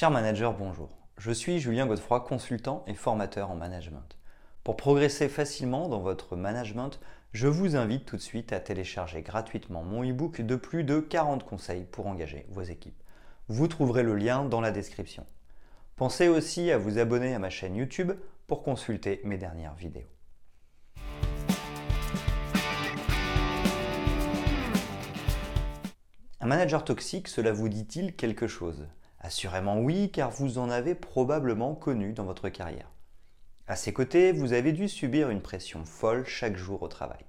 Cher manager, bonjour. Je suis Julien Godefroy, consultant et formateur en management. Pour progresser facilement dans votre management, je vous invite tout de suite à télécharger gratuitement mon e-book de plus de 40 conseils pour engager vos équipes. Vous trouverez le lien dans la description. Pensez aussi à vous abonner à ma chaîne YouTube pour consulter mes dernières vidéos. Un manager toxique, cela vous dit-il quelque chose? Assurément oui, car vous en avez probablement connu dans votre carrière. À ses côtés, vous avez dû subir une pression folle chaque jour au travail.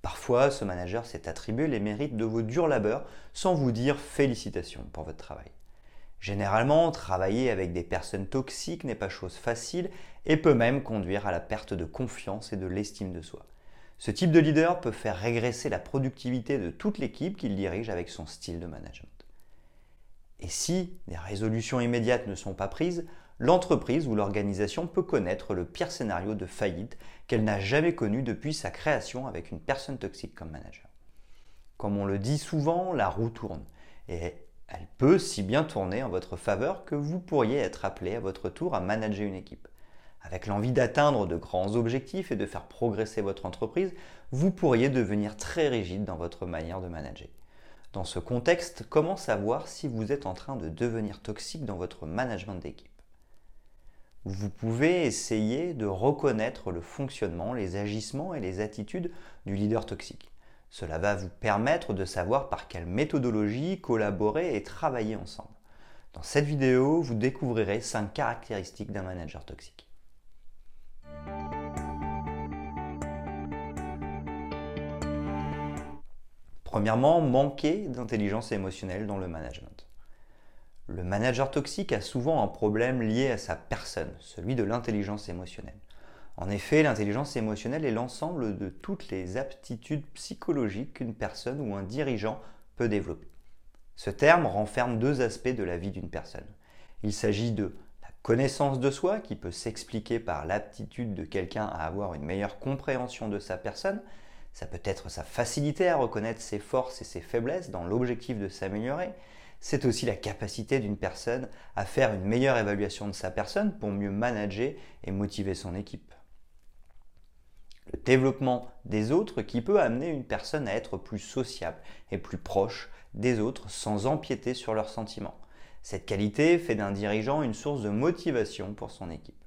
Parfois, ce manager s'est attribué les mérites de vos durs labeurs sans vous dire félicitations pour votre travail. Généralement, travailler avec des personnes toxiques n'est pas chose facile et peut même conduire à la perte de confiance et de l'estime de soi. Ce type de leader peut faire régresser la productivité de toute l'équipe qu'il dirige avec son style de management. Et si des résolutions immédiates ne sont pas prises, l'entreprise ou l'organisation peut connaître le pire scénario de faillite qu'elle n'a jamais connu depuis sa création avec une personne toxique comme manager. Comme on le dit souvent, la roue tourne. Et elle peut si bien tourner en votre faveur que vous pourriez être appelé à votre tour à manager une équipe. Avec l'envie d'atteindre de grands objectifs et de faire progresser votre entreprise, vous pourriez devenir très rigide dans votre manière de manager. Dans ce contexte, comment savoir si vous êtes en train de devenir toxique dans votre management d'équipe? Vous pouvez essayer de reconnaître le fonctionnement, les agissements et les attitudes du leader toxique. Cela va vous permettre de savoir par quelle méthodologie collaborer et travailler ensemble. Dans cette vidéo, vous découvrirez 5 caractéristiques d'un manager toxique. Premièrement, manquer d'intelligence émotionnelle dans le management. Le manager toxique a souvent un problème lié à sa personne, celui de l'intelligence émotionnelle. En effet, l'intelligence émotionnelle est l'ensemble de toutes les aptitudes psychologiques qu'une personne ou un dirigeant peut développer. Ce terme renferme deux aspects de la vie d'une personne. Il s'agit de la connaissance de soi, qui peut s'expliquer par l'aptitude de quelqu'un à avoir une meilleure compréhension de sa personne, ça peut être sa facilité à reconnaître ses forces et ses faiblesses dans l'objectif de s'améliorer. C'est aussi la capacité d'une personne à faire une meilleure évaluation de sa personne pour mieux manager et motiver son équipe. Le développement des autres qui peut amener une personne à être plus sociable et plus proche des autres sans empiéter sur leurs sentiments. Cette qualité fait d'un dirigeant une source de motivation pour son équipe.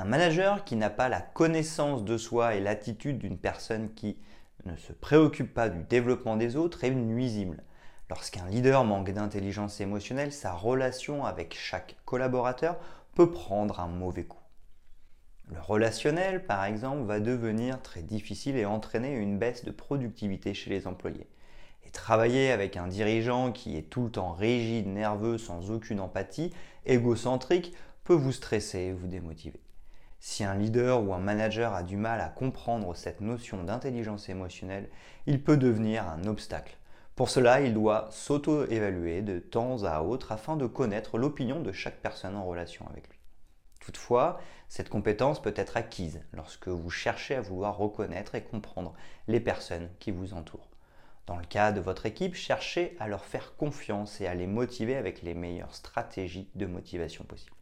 Un manager qui n'a pas la connaissance de soi et l'attitude d'une personne qui ne se préoccupe pas du développement des autres est nuisible. Lorsqu'un leader manque d'intelligence émotionnelle, sa relation avec chaque collaborateur peut prendre un mauvais coup. Le relationnel, par exemple, va devenir très difficile et entraîner une baisse de productivité chez les employés. Et travailler avec un dirigeant qui est tout le temps rigide, nerveux, sans aucune empathie, égocentrique, peut vous stresser et vous démotiver. Si un leader ou un manager a du mal à comprendre cette notion d'intelligence émotionnelle, il peut devenir un obstacle. Pour cela, il doit s'auto-évaluer de temps à autre afin de connaître l'opinion de chaque personne en relation avec lui. Toutefois, cette compétence peut être acquise lorsque vous cherchez à vouloir reconnaître et comprendre les personnes qui vous entourent. Dans le cas de votre équipe, cherchez à leur faire confiance et à les motiver avec les meilleures stratégies de motivation possibles.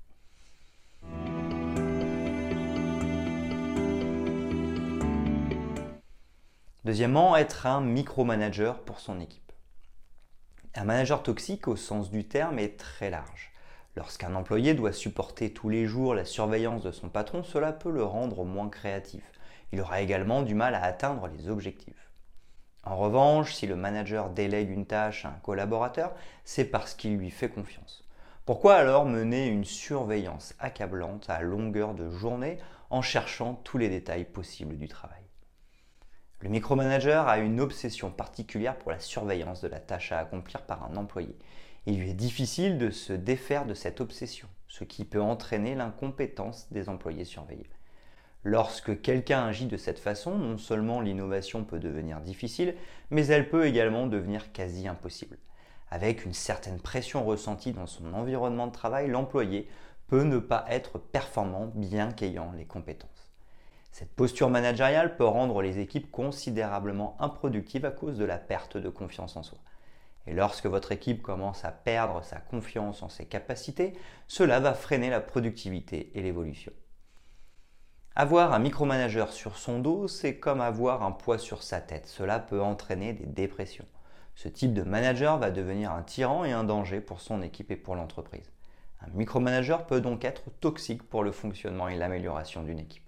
Deuxièmement, être un micromanager pour son équipe. Un manager toxique au sens du terme est très large. Lorsqu'un employé doit supporter tous les jours la surveillance de son patron, cela peut le rendre moins créatif. Il aura également du mal à atteindre les objectifs. En revanche, si le manager délègue une tâche à un collaborateur, c'est parce qu'il lui fait confiance. Pourquoi alors mener une surveillance accablante à longueur de journée en cherchant tous les détails possibles du travail? Le micromanager a une obsession particulière pour la surveillance de la tâche à accomplir par un employé. Il lui est difficile de se défaire de cette obsession, ce qui peut entraîner l'incompétence des employés surveillés. Lorsque quelqu'un agit de cette façon, non seulement l'innovation peut devenir difficile, mais elle peut également devenir quasi impossible. Avec une certaine pression ressentie dans son environnement de travail, l'employé peut ne pas être performant bien qu'ayant les compétences. Cette posture managériale peut rendre les équipes considérablement improductives à cause de la perte de confiance en soi. Et lorsque votre équipe commence à perdre sa confiance en ses capacités, cela va freiner la productivité et l'évolution. Avoir un micromanager sur son dos, c'est comme avoir un poids sur sa tête. Cela peut entraîner des dépressions. Ce type de manager va devenir un tyran et un danger pour son équipe et pour l'entreprise. Un micromanager peut donc être toxique pour le fonctionnement et l'amélioration d'une équipe.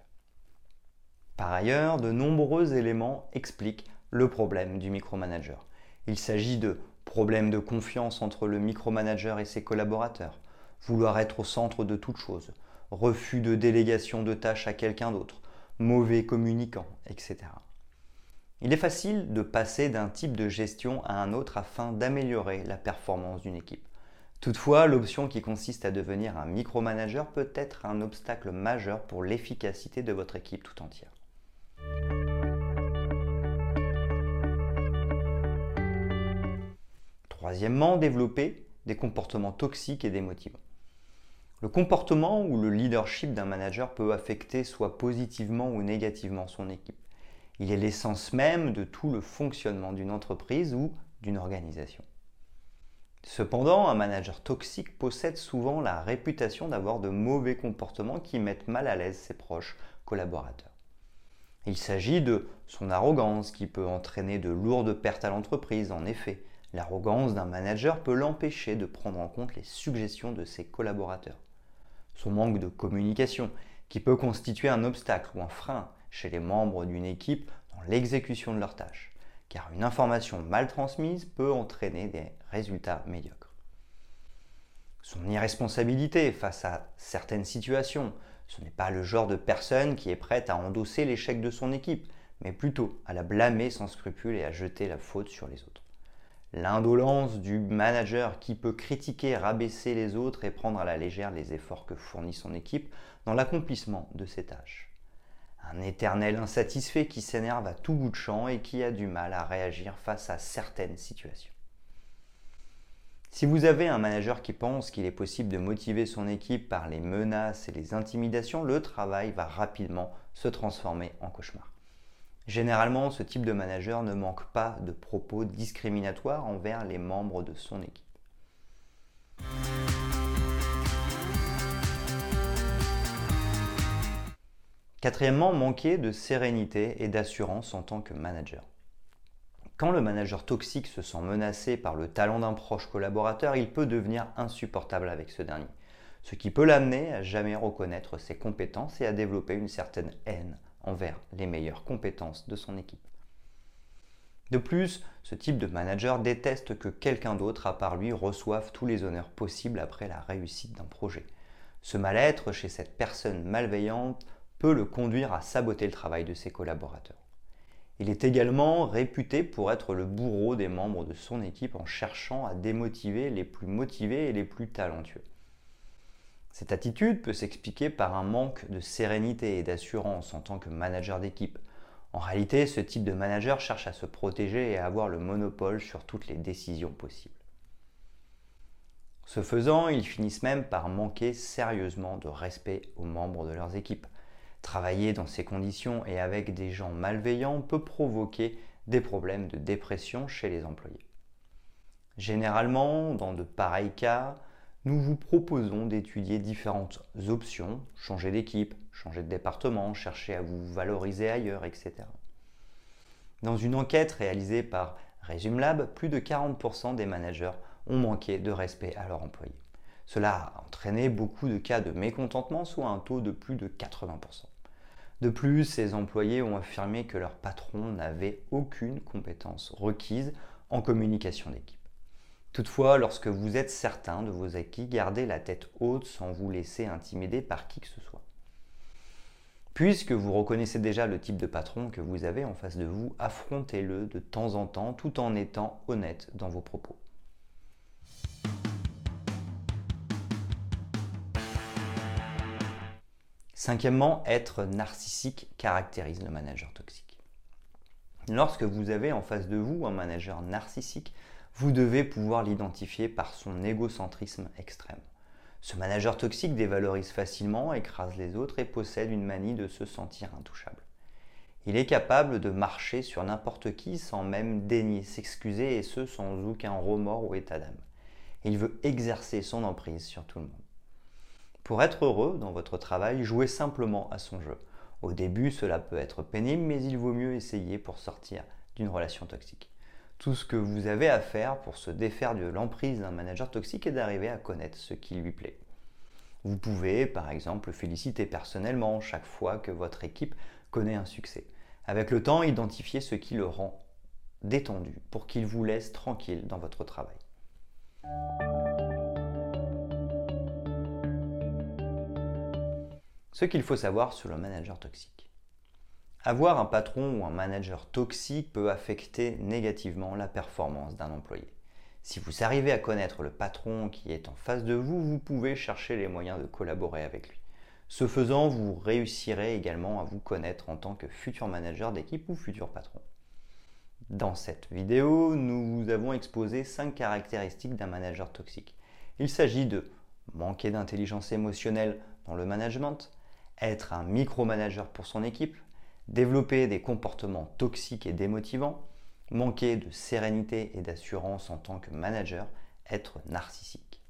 Par ailleurs, de nombreux éléments expliquent le problème du micromanager. Il s'agit de problèmes de confiance entre le micromanager et ses collaborateurs, vouloir être au centre de toute chose, refus de délégation de tâches à quelqu'un d'autre, mauvais communicant, etc. Il est facile de passer d'un type de gestion à un autre afin d'améliorer la performance d'une équipe. Toutefois, l'option qui consiste à devenir un micromanager peut être un obstacle majeur pour l'efficacité de votre équipe tout entière. Troisièmement, développer des comportements toxiques et démotivants. Le comportement ou le leadership d'un manager peut affecter soit positivement ou négativement son équipe. Il est l'essence même de tout le fonctionnement d'une entreprise ou d'une organisation. Cependant, un manager toxique possède souvent la réputation d'avoir de mauvais comportements qui mettent mal à l'aise ses proches collaborateurs. Il s'agit de son arrogance qui peut entraîner de lourdes pertes à l'entreprise. En effet, l'arrogance d'un manager peut l'empêcher de prendre en compte les suggestions de ses collaborateurs. Son manque de communication, qui peut constituer un obstacle ou un frein chez les membres d'une équipe dans l'exécution de leurs tâches, car une information mal transmise peut entraîner des résultats médiocres. Son irresponsabilité face à certaines situations, ce n'est pas le genre de personne qui est prête à endosser l'échec de son équipe, mais plutôt à la blâmer sans scrupule et à jeter la faute sur les autres l'indolence du manager qui peut critiquer, rabaisser les autres et prendre à la légère les efforts que fournit son équipe dans l'accomplissement de ses tâches. Un éternel insatisfait qui s'énerve à tout bout de champ et qui a du mal à réagir face à certaines situations. Si vous avez un manager qui pense qu'il est possible de motiver son équipe par les menaces et les intimidations, le travail va rapidement se transformer en cauchemar. Généralement, ce type de manager ne manque pas de propos discriminatoires envers les membres de son équipe. Quatrièmement, manquer de sérénité et d'assurance en tant que manager. Quand le manager toxique se sent menacé par le talent d'un proche collaborateur, il peut devenir insupportable avec ce dernier, ce qui peut l'amener à jamais reconnaître ses compétences et à développer une certaine haine envers les meilleures compétences de son équipe. De plus, ce type de manager déteste que quelqu'un d'autre à part lui reçoive tous les honneurs possibles après la réussite d'un projet. Ce mal-être chez cette personne malveillante peut le conduire à saboter le travail de ses collaborateurs. Il est également réputé pour être le bourreau des membres de son équipe en cherchant à démotiver les plus motivés et les plus talentueux. Cette attitude peut s'expliquer par un manque de sérénité et d'assurance en tant que manager d'équipe. En réalité, ce type de manager cherche à se protéger et à avoir le monopole sur toutes les décisions possibles. Ce faisant, ils finissent même par manquer sérieusement de respect aux membres de leurs équipes. Travailler dans ces conditions et avec des gens malveillants peut provoquer des problèmes de dépression chez les employés. Généralement, dans de pareils cas, nous vous proposons d'étudier différentes options, changer d'équipe, changer de département, chercher à vous valoriser ailleurs, etc. Dans une enquête réalisée par ResumeLab, plus de 40% des managers ont manqué de respect à leurs employés. Cela a entraîné beaucoup de cas de mécontentement, soit un taux de plus de 80%. De plus, ces employés ont affirmé que leur patron n'avait aucune compétence requise en communication d'équipe. Toutefois, lorsque vous êtes certain de vos acquis, gardez la tête haute sans vous laisser intimider par qui que ce soit. Puisque vous reconnaissez déjà le type de patron que vous avez en face de vous, affrontez-le de temps en temps tout en étant honnête dans vos propos. Cinquièmement, être narcissique caractérise le manager toxique. Lorsque vous avez en face de vous un manager narcissique, vous devez pouvoir l'identifier par son égocentrisme extrême. Ce manager toxique dévalorise facilement, écrase les autres et possède une manie de se sentir intouchable. Il est capable de marcher sur n'importe qui sans même daigner s'excuser et ce sans aucun remords ou état d'âme. Il veut exercer son emprise sur tout le monde. Pour être heureux dans votre travail, jouez simplement à son jeu. Au début, cela peut être pénible, mais il vaut mieux essayer pour sortir d'une relation toxique. Tout ce que vous avez à faire pour se défaire de l'emprise d'un manager toxique est d'arriver à connaître ce qui lui plaît. Vous pouvez, par exemple, féliciter personnellement chaque fois que votre équipe connaît un succès. Avec le temps, identifier ce qui le rend détendu pour qu'il vous laisse tranquille dans votre travail. Ce qu'il faut savoir sur le manager toxique. Avoir un patron ou un manager toxique peut affecter négativement la performance d'un employé. Si vous arrivez à connaître le patron qui est en face de vous, vous pouvez chercher les moyens de collaborer avec lui. Ce faisant, vous réussirez également à vous connaître en tant que futur manager d'équipe ou futur patron. Dans cette vidéo, nous vous avons exposé 5 caractéristiques d'un manager toxique. Il s'agit de manquer d'intelligence émotionnelle dans le management, être un micromanager pour son équipe, développer des comportements toxiques et démotivants, manquer de sérénité et d'assurance en tant que manager, être narcissique.